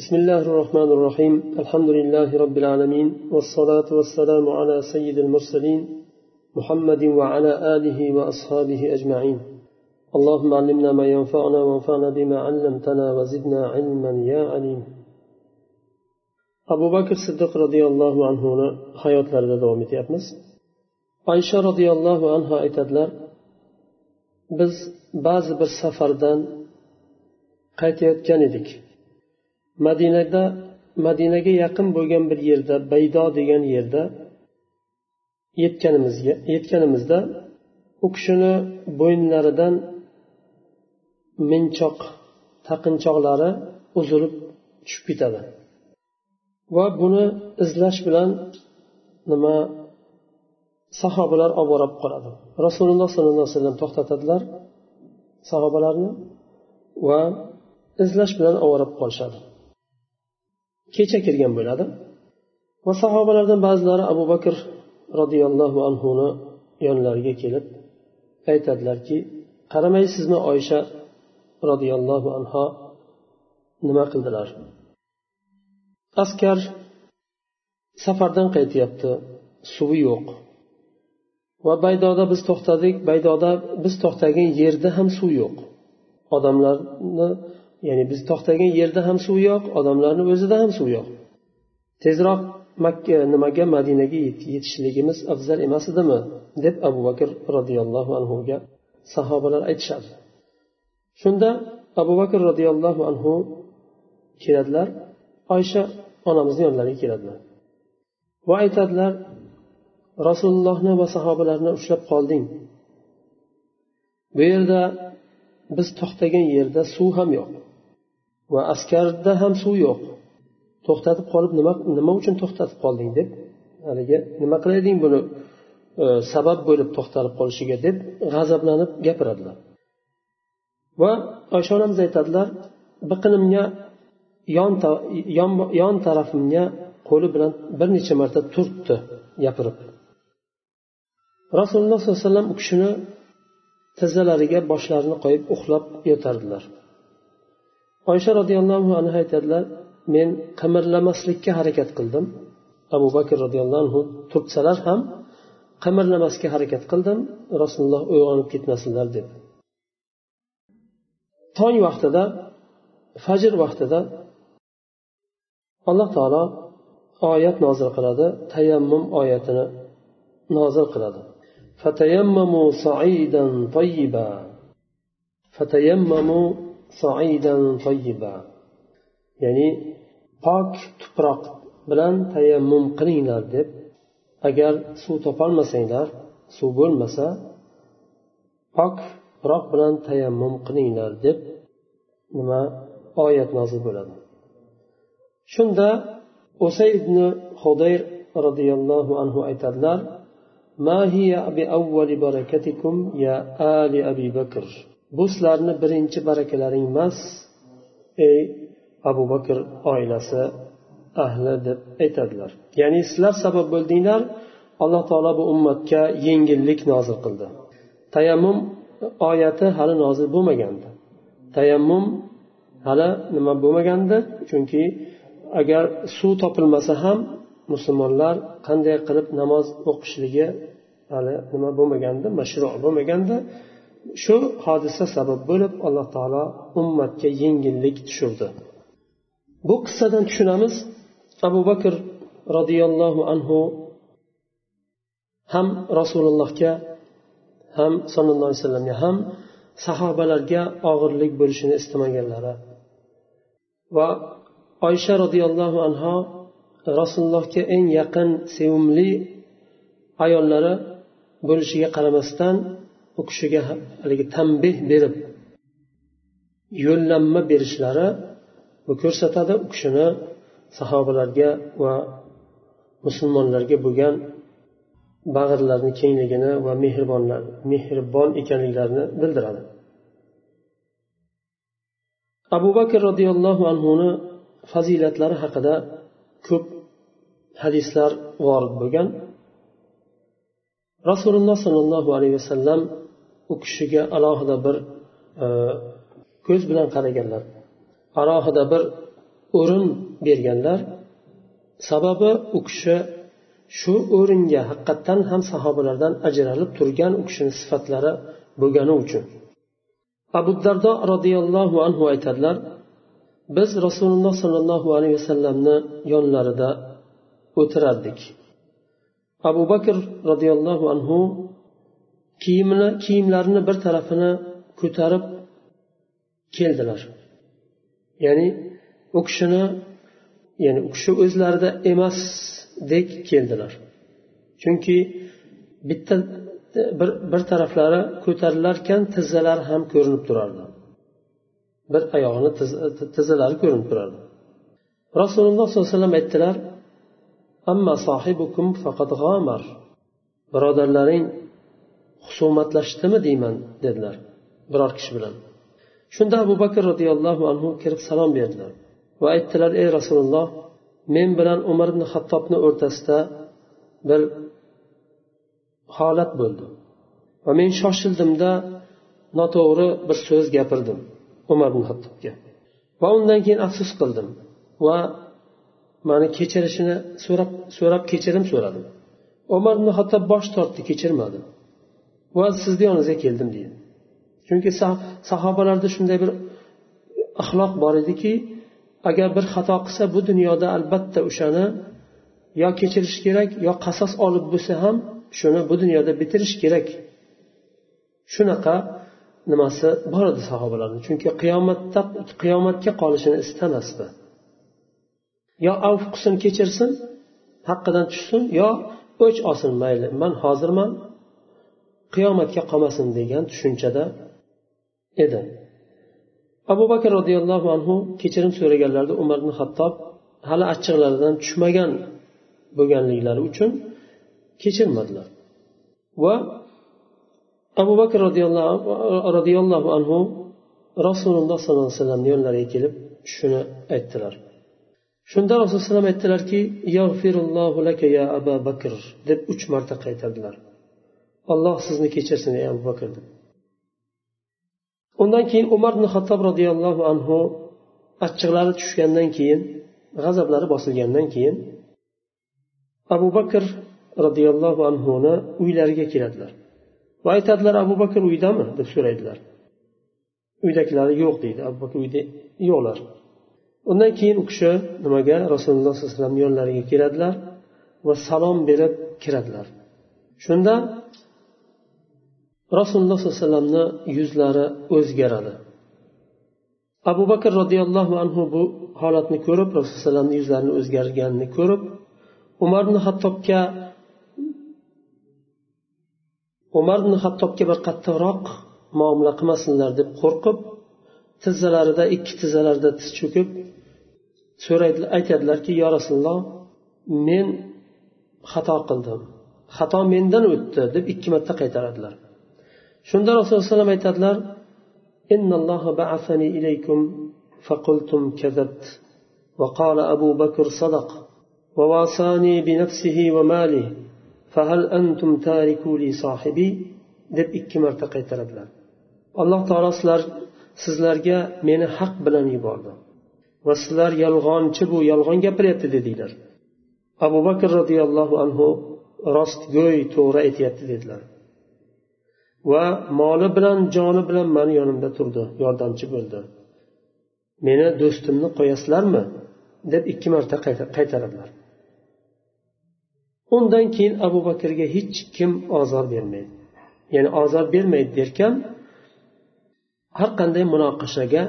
بسم الله الرحمن الرحيم. الحمد لله رب العالمين والصلاة والسلام على سيد المرسلين محمد وعلى آله وأصحابه أجمعين. اللهم علمنا ما ينفعنا وانفعنا بما علمتنا وزدنا علما يا عليم. أبو بكر الصديق رضي الله عنه حياة لرد دوام etyapmiz oysha roziyallohu anhu aytadilar biz ba'zi bir safardan qaytayotgan edik madinada madinaga yaqin bo'lgan bir yerda baydo degan yerda yetganimizga yetganimizda u kishini bo'yinlaridan minchoq taqinchoqlari uzilib tushib ketadi. Va buni izlash bilan nima sahobalar olib borib qoladi. Rasululloh sollallohu alayhi vasallam to'xtatadilar sahobalarni va izlash bilan oborib qolishadi. Kecha kirgan bo'ladi. Va sahobalardan ba'zilari abu bakr roziyallohu anhuni yonlariga kelib aytadilarki qaramaysizmi oysha roziyallohu anho nima qildilar? Askar safardan qaytyapti suvi yo'q. Va baydoda biz to'xtadik baydoda biz to'xtagan yerda ham suv yo'q. Odamlarni ya'ni biz to'xtagan yerda ham suv yo'q odamlarni o'zida ham suv yo'q. Tezroq makka nimaga madinaga yetishligimiz afzal emas edimi? deb abu bakr roziyallohu anhuga sahobalar aytishadi. Shunda abu bakr roziyallohu anhu keladilar oysha onamizni yonlariga keladilar va aytadilar rasulullohni va sahobalarni ushlab qolding. Bu yerda biz to'xtagan yerda suv ham yo'q. Va askarda ham suv yo'q. To'xtatib qolib nima nima uchun to'xtatib qolding deb haligi nima qilay eding buni e, sabab bo'lib to'xtalib qolishiga deb g'azablanib gapiradilar. Va oysha onamiz aytadilar biqinimga yon, yon, yon tarafimga qo'li bilan bir necha marta turtdi gapirib. Rasululloh sollallohu alayhi vasallam u kishini tizzalariga boshlarini qo'yib uxlab yotardilar. oysha roziyallohu anhu aytadilar men qimirlamaslikka harakat qildim. Abu bakr roziyallohu anhu turtsalar ham qimirlamasga harakat qildim rasululloh uyg'onib ketmasinlar deb tong vaqtida fajr vaqtida alloh taolo oyat nozil qiladi tayammum oyatini nozil qiladi. Fatayammamu saidan tayyiba fatayammamu ya'ni pok tuproq bilan tayammum qilinglar deb agar suv topolmasanglar suv bo'lmasa pok tuproq bilan tayammum qilinglar deb nima oyat nozil bo'ladi shunda usay ibn hudayr roziyallohu anhu aytadilar ما هي بأول بركتكم يا آل أبي بكر bu sizlarni birinchi barakalaring emas ey abu bakr oilasi ahli deb aytadilar. Ya'ni sizlar sabab bo'ldinglar alloh taolo bu ummatga yengillik nozil qildi. Tayammum oyati hali nozil bo'lmagandi. Tayammum hali nima bo'lmagandi? Chunki agar suv topilmasa ham musulmonlar qanday qilib namoz o'qishligi hali nima bo'lmaganda mashru bo'lmaganda shu hodisa sabab bo'lib alloh taolo ummatga yengillik tushirdi. Bu qissadan tushunamiz. Abu bakr roziyallohu anhu ham rasulullohga ham sallallohu alayhi vasallamga ham sahobalarga og'irlik bo'lishini istamaganlari va oysha roziyallohu anho rasulullohga eng yaqin sevimli ayollari bo'lishiga qaramasdan u kishiga haligi tanbeh berib yo'llanma berishlari bu ko'rsatadi u kishini sahobalarga va musulmonlarga bo'lgan bag'rlarini kengligini va mehribonlar mehribon ekanliklarini bildiradi. Abu bakr roziyallohu anhuni fazilatlari haqida ko'p hadislar vorid bo'lgan. Rasululloh sollallohu alayhi vasallam u kishiga alohida bir e, ko'z bilan qaraganlar alohida bir o'rin berganlar. Sababi u kishi shu o'ringa haqiqatdan ham sahobalardan ajralib turgan u kishini sifatlari bo'lgani uchun. Abu dardo roziyallohu anhu aytadilar biz rasululloh sollallohu alayhi vasallamni yonlarida o'tirardik. Abu bakr roziyallohu anhu kiyimini kiyimlarini bir tarafini ko'tarib keldilar. Ya'ni u kishini ya'ni u kishi o'zlarida emasdek keldilar. Chunki bitta bir bir taraflari ko'tarilarkan tizzalari ham ko'rinib turardi. Bir oyog'ini tizzalari ko'rinib turardi. Rasululloh sollallohu alayhi vasallam aytdilar amma sohibukum faqat g'omar birodarlaring husumatlashdimi deyman dedilar biror kishi bilan. Shunda abu bakr roziyallohu anhu kirib salom berdilar va aytdilar ey rasululloh men bilan umar ibn hattobni o'rtasida bir holat bo'ldi va men shoshildimda noto'g'ri bir so'z gapirdim umar ibn hattobga va undan keyin afsus qildim va mani kechirishini so'rab so'rab kechirim so'radim. Umar ibn hattob bosh tortdi kechirmadi. Va sizni yoningizga keldim deydi. Chunki sahobalarda shunday bir axloq bor ediki agar bir xato qilsa bu dunyoda albatta o'shani yo kechirish kerak yo qasos olib bo'lsa ham shuni bu dunyoda bitirish kerak. Shunaqa nimasi bor edi sahobalarni chunki qiyomatda qiyomatga qolishini istamasdi. Yo avf qilsin kechirsin haqqidan tushsin yo o'ch olsin mayli. Man hozirman qiyomatga qolmasin degan tushunchada edi abu bakr roziyallohu anhu kechirim so'raganlarida umar ibn hattob hali achchiqlaridan tushmagan bo'lganliklari uchun kechirmadilar va abu bakr roziyallohu anhu rasululloh sollallohu alayhi vasallamni yonlariga kelib shuni aytdilar shunda rasululloh alayhi vasallam aytdilarki ya abu bakr deb uch marta qaytardilar alloh sizni kechirsin ey abu bakr deb. Undan keyin umar ibn xattob roziyallohu anhu achchiqlari tushgandan keyin g'azablari bosilgandan keyin abu bakr roziyallohu anhuni uylariga keladilar. Va aytadilar abu bakr uydami? deb so'raydilar. Uydagilari yo'q deydi. Abu bakr uyda yo'qlar. Undan keyin u kishi nimaga? Rasululloh sallallohu alayhi vasallam yonlariga keladilar va salom berib kiradilar. Shunda rasululloh sollallohu alayhi vasallamni yuzlari o'zgaradi. Abu bakr roziyallohu anhu bu holatni ko'rib rasululloh alayhi yuzlarini o'zgarganini ko'rib umar ibn hattobga umar ibn hattobga bir qattiqroq muomala qilmasinlar deb qo'rqib tizzalarida ikki tizzalarida tiz cho'kib so'raydi aytadilarki yo rasululloh men xato qildim. Xato mendan o'tdi deb ikki marta qaytaradilar. shunda rasululloh alayhi vasallam aytadilar إن الله بعثني إليكم فقلتم كذبت وقال أبو بكر صدق وواصاني بنفسه وماله فهل أنتم تاركوا لي صاحبي deb ikki marta qaytaradilar alloh taolo sizlar sizlarga meni haq bilan yubordi va sizlar yolg'onchi bu yolg'on gapiryapti dedinglar abu bakr roziyallohu anhu rostgo'y to'g'ri aytyapti dedilar Va moli bilan joni bilan mani yonimda turdi yordamchi bo'ldi. Meni do'stimni qo'yasizlarmi? deb ikki marta qaytaradilar. Undan keyin abu bakrga hech kim ozor bermaydi. Ya'ni ozor bermaydi derkan har qanday munoqashaga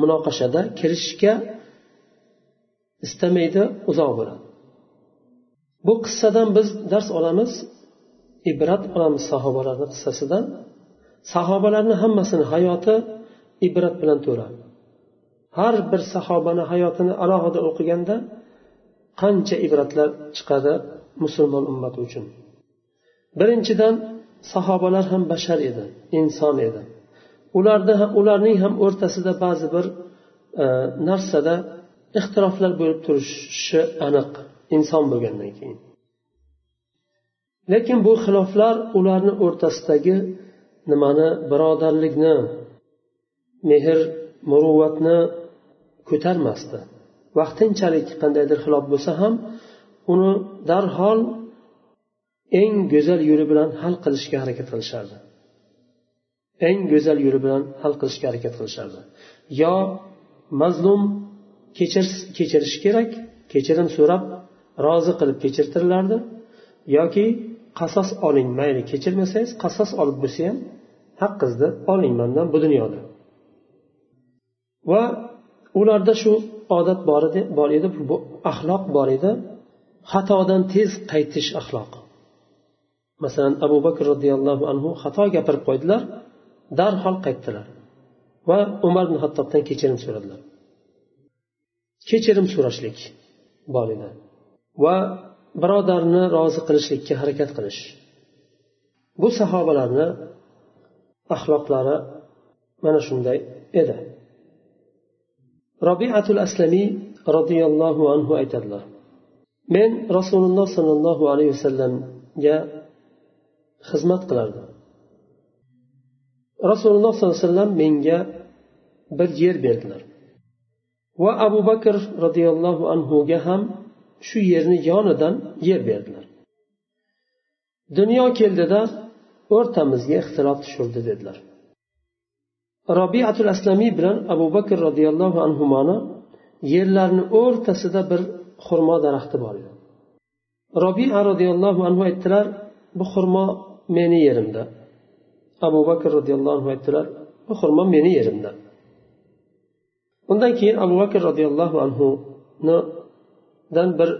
munoqashada kirishishga istamaydi uzoq bo'ladi. Bu qissadan biz dars olamiz. Ibrat olamiz sahobalarni qissasidan. Sahobalarni hammasini hayoti ibrat bilan to'la har bir sahobani hayotini alohida o'qiganda qancha ibratlar chiqadi musulmon ummati uchun. Birinchidan sahobalar ham bashar edi inson edi. Ularda ularning ham o'rtasida ba'zi bir e, narsada ixtiroflar bo'lib turishi aniq inson bo'lgandan keyin. Lekin bu xiloflar ularni o'rtasidagi nimani birodarlikni mehr muruvvatni ko'tarmasdi. Vaqtinchalik qandaydir xilof bo'lsa ham uni darhol eng go'zal yo'li bilan hal qilishga harakat qilishardi. Eng go'zal yo'li bilan hal qilishga harakat qilishardi. Yo mazlum kechirish kerak kechirim so'rab rozi qilib kechirtirilardi yoki qasos oling mayli kechirmasangiz qasos olib bo'lsa ham haqqingizni oling mandan bu dunyoda. Va ularda shu odat bor edi bor edi bu axloq bor edi. Xatodan tez qaytish axloqi. Masalan abu bakr roziyallohu anhu xato gapirib qo'ydilar darhol qaytdilar. Va umar ibn hattobdan kechirim so'radilar. Kechirim so'rashlik bor edi. Va birodarni rozi qilishlikka harakat qilish. Bu sahobalarni axloqlari mana shunday edi. Robiatul aslamiy roziyallohu anhu aytadilar men rasululloh sollallohu alayhi vasallamga xizmat qilardim. Rasululloh sollallohu alayhi vasallam menga bir yer berdilar. Va abu bakr roziyallohu anhuga ham shu yerni yonidan yer berdilar. Dunyo keldida o'rtamizga ixtilof tushirdi dedilar. Robiatul aslamiy bilan abu bakr roziyallohu anhuni yerlarni o'rtasida bir xurmo daraxti bor edi. Robia roziyallohu anhu aytdilar bu xurmo meni yerimda. Abu bakr roziyallohu anhu aytdilar bu xurmo meni yerimda. Undan keyin abu bakr roziyallohu dan bir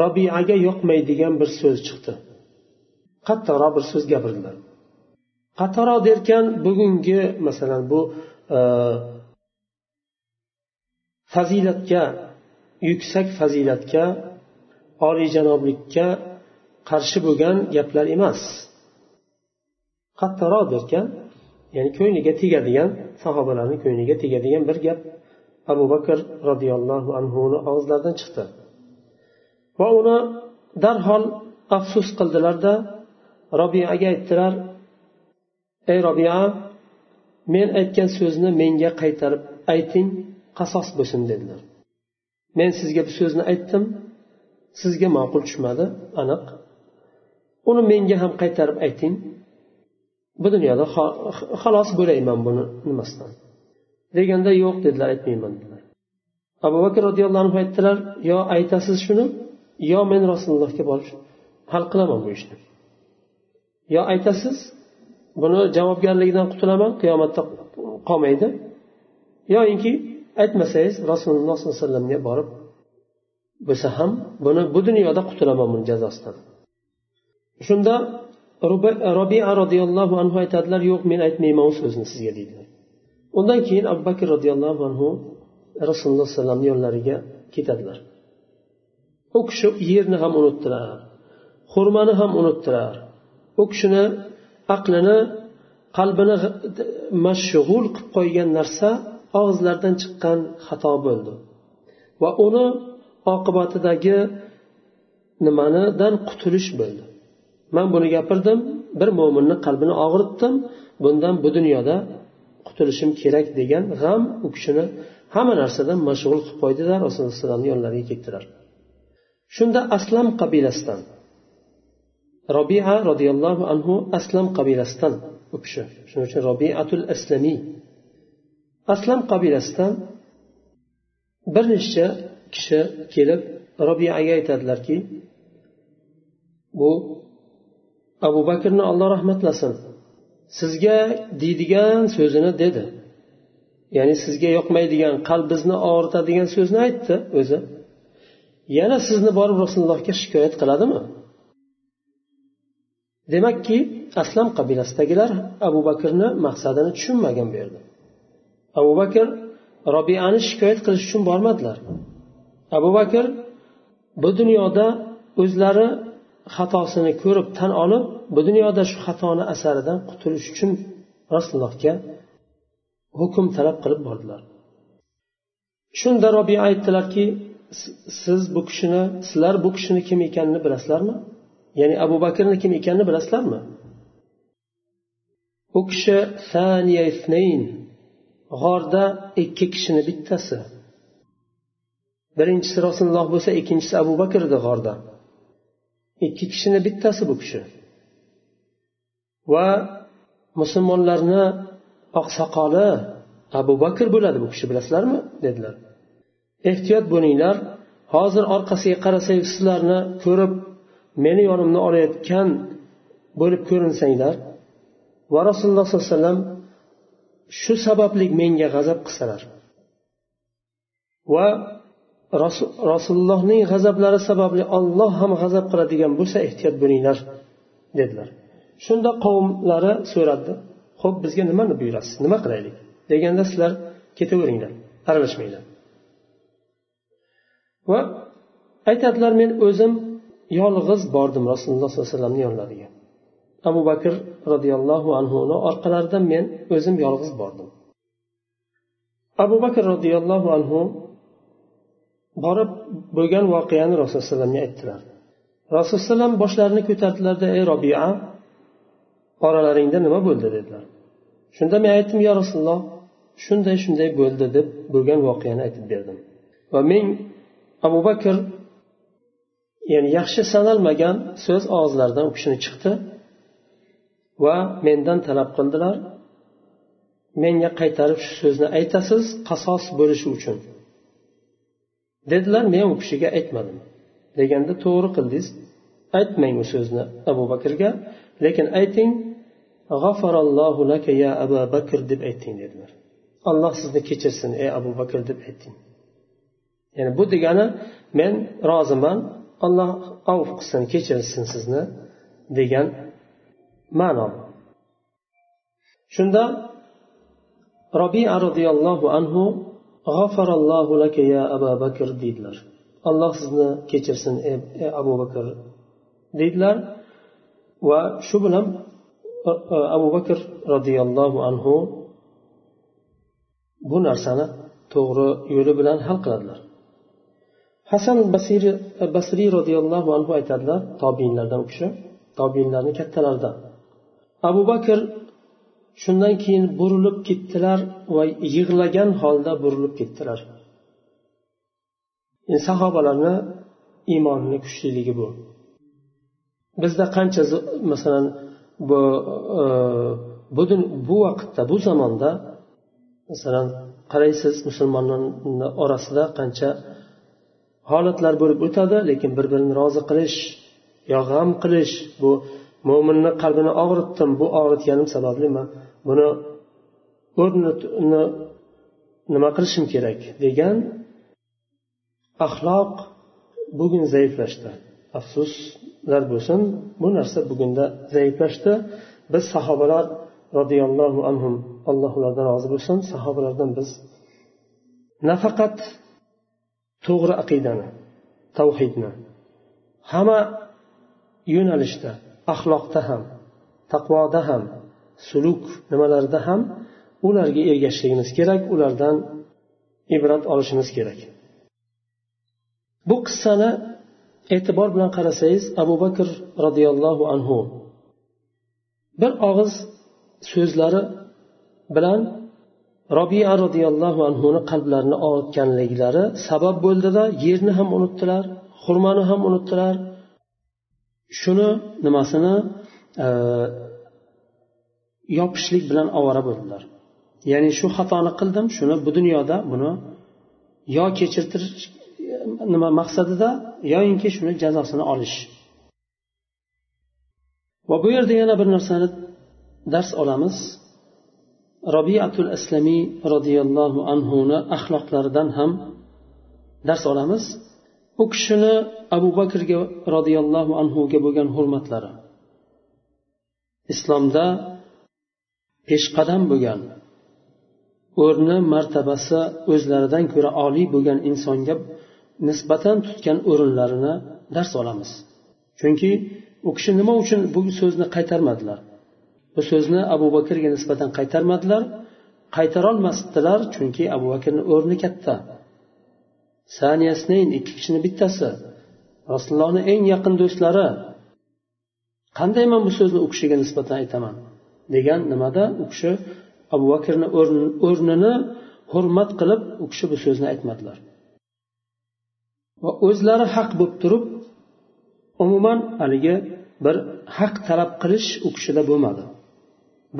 robiyaga yoqmaydigan bir so'z chiqdi. Qattiqroq bir so'z gapirdilar qattiqroq derkan bugungi masalan bu e, fazilatga yuksak fazilatga oliyjanoblikka qarshi bo'lgan gaplar emas. Qattiqroq derkan ya'ni ko'ngliga tegadigan sahobalarni ko'ngliga tegadigan bir gap. Abu bakr roziyallohu anhuni og'izlaridan chiqdi. Va uni darhol afsus qildilarda robiyaga aytdilar ey robiya men aytgan so'zni menga qaytarib ayting qasos bo'lsin dedilar. Men sizga bu so'zni aytdim sizga ma'qul tushmadi aniq. Uni menga ham qaytarib ayting. Bu dunyoda xalos bo'layman buni nimasidan deganda yo'q dedilar aytmayman dedilar. Abu bakr roziyallohu anhu aytdilar yo aytasiz shuni yo men rasulullohga borib hal qilaman bu ishni. Yo aytasiz buni javobgarligidan qutulaman qiyomatda qolmaydi. Yoyinki aytmasangiz rasululloh sollallohu alayhi vasallamga borib bo'lsa ham buni bu dunyoda qutulaman buni jazosidan. Shunda robia roziyallohu anhu aytadilar yo'q men aytmayman u so'zni sizga deydilar. Undan keyin abu bakr roziyallohu anhu rasululloh alayhi yonlariga ketadilar. U kishi yerni ham unutdilar xurmani ham unutdilar. U kishini aqlini qalbini mashg'ul qilib qo'ygan narsa og'izlaridan chiqqan xato bo'ldi. Va uni oqibatidagi nimanidan qutulish bo'ldi. Man buni gapirdim bir mo'minni qalbini og'ritdim bundan bu dunyoda qutulishim kerak degan g'am u kishini hamma narsadan mashg'ul qilib qo'ydida rasululloh alayhivasallamni yonlariga ketdilar shunda aslam qabilasidan robia roziyallohu anhu aslam qabilasidan u kishi shuning uchun robiatul aslamiy aslam qabilasidan bir nechta kishi kelib robiaga aytadilarki bu abu bakrni olloh rahmatlasin sizga deydigan so'zini dedi. Ya'ni sizga yoqmaydigan qalbingizni og'ritadigan so'zni aytdi o'zi. Yana sizni borib rasulullohga shikoyat qiladimi? Demakki aslam qabilasidagilar abu bakrni maqsadini tushunmagan bu yerda abu bakr robiani shikoyat qilish uchun bormadilar. Abu bakr bu dunyoda o'zlari xatosini ko'rib tan olib bu dunyoda shu xatoni asaridan qutulish uchun rasulullohga hukm talab qilib bordilar. Shunda robiya aytdilarki siz bu kishini sizlar bu kishini kim ekanini bilasizlarmi? Ya'ni abu bakrni kim ekanini bilasizlarmi? U kishi g'orda ikki kishini bittasi. Birinchisi rasululloh bo'lsa ikkinchisi abu bakr edi g'orda. Ikki kishini bittasi bu kishi. Va musulmonlarni oqsoqoli abu bakr bo'ladi bu kishi bilasizlarmi? dedilar. Ehtiyot bo'linglar hozir orqasiga qarasangiz sizlarni ko'rib meni yonimni olayotgan bo'lib ko'rinsanglar va rasululloh sollallohu alayhi vasallam shu sababli menga g'azab qilsalar. Va rasulullohning g'azablari sababli olloh ham g'azab qiladigan bo'lsa ehtiyot bo'linglar dedilar. Shunda qavmlari so'radi ho'p bizga nimani buyurasiz? Nima qilaylik? Deganda sizlar ketaveringlar aralashmanglar. Va aytadilar men o'zim yolg'iz bordim rasululloh sollallohu alayhi vasallamni yonlariga. Abu bakr roziyallohu anhuni orqalaridan men o'zim yolg'iz bordim. Abu bakr roziyallohu anhu borib bo'lgan voqeani rasululloh alayhi vasallamga aytdilar. Rasululloh alayhivasallam boshlarini ko'tardilarda ey robia oralaringda nima bo'ldi? dedilar. Shunda men aytdim yo rasululloh shunday shunday bo'ldi deb bo'lgan voqeani aytib berdim. Va men abu bakr ya'ni yaxshi sanalmagan so'z og'izlaridan u kishini chiqdi va mendan talab qildilar. Menga qaytarib shu so'zni aytasiz qasos bo'lishi uchun. Dedilar men u kishiga aytmadim. Deganda to'g'ri qildingiz. Aytmang u so'zni abu bakrga lekin ayting g'afarallohu laka ya abu bakr deb ayting dedilar. Alloh sizni kechirsin ey abu bakr deb ayting. Ya'ni bu degani men roziman alloh avf qilsin kechirsin sizni degan ma'no. Shunda robiya roziyallohu anhu g'afarallohu laka ya abu bakr deydilar. Alloh sizni kechirsin ey abu bakr deydilar. Va shu bilan e, e, abu bakr roziyallohu anhu bu narsani to'g'ri yo'li bilan hal qiladilar. Hasan basiri e, basriy roziyallohu anhu aytadilar tobiinlardan u kishi tobiinlarni kattalaridan abu bakr shundan keyin burilib ketdilar va yig'lagan holda burilib ketdilar. Sahobalarni iymonini kuchliligi bu. Bizda qancha masalan bu e, bu, bu vaqtda bu zamonda masalan qaraysiz musulmonlarni orasida qancha holatlar bo'lib o'tadi lekin bir birini rozi qilish yo g'am qilish bu mo'minni qalbini og'ritdim bu og'ritganim sababli man buni o'rnini nima qilishim kerak degan axloq bugun zaiflashdi. Afsuslar bo'lsin bu narsa bugunda zaiflashdi. Biz sahobalar roziyallohu anhum alloh ulardan rozi bo'lsin sahobalardan biz nafaqat to'g'ri aqidani tavhidni hamma yo'nalishda axloqda ham taqvoda ham suluk nimalarida ham ularga ergashishligimiz kerak ulardan ibrat olishimiz kerak. Bu qissani e'tibor bilan qarasangiz abu bakr roziyallohu anhu bir og'iz so'zlari bilan robiya roziyallohu anhuni qalblarini og'ritganliklari sabab bo'ldida yerni ham unutdilar xurmoni ham unutdilar. Shuni nimasini e, yopishlik bilan ovora bo'ldilar. Ya'ni shu xatoni qildim shuni bu dunyoda buni yo kechirtirish nima maqsadida yoyinki shuni jazosini olish. Va bu yerda yana bir narsani dars olamiz. Robiatul islamiy roziyallohu anhuni axloqlaridan ham dars olamiz. U kishini abu bakrga roziyallohu anhuga bo'lgan hurmatlari. Islomda peshqadam bo'lgan o'rni martabasi o'zlaridan ko'ra oliy bo'lgan insonga nisbatan tutgan o'rinlarini dars olamiz. Chunki u kishi nima uchun bu so'zni qaytarmadilar? Bu so'zni abu bakrga nisbatan qaytarmadilar qaytarolmasdilar chunki abu bakrni o'rni katta. Saniyasnayn ikki kishini bittasi rasulullohni eng yaqin do'stlari. Qanday man bu so'zni u kishiga nisbatan aytaman? Degan nimada u kishi abu bakrni o'rnini hurmat qilib u kishi bu so'zni aytmadilar. Va o'zlari haq bo'lib turib umuman haligi bir haq talab qilish u kishida bo'lmadi.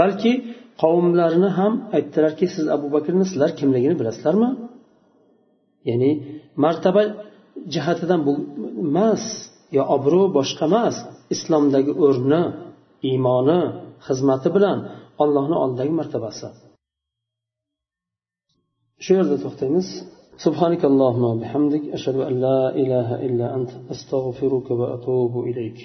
Balki qavmlarini ham aytdilarki siz abu bakrni sizlar kimligini bilasizlarmi? Ya'ni martaba jihatidan bu emas yo obro' boshqa emas islomdagi o'rni iymoni xizmati bilan allohni oldidagi martabasi shu yerda to'xtaymiz سبحانك اللهم وبحمدك أشهد أن لا إله إلا أنت أستغفرك وأتوب إليك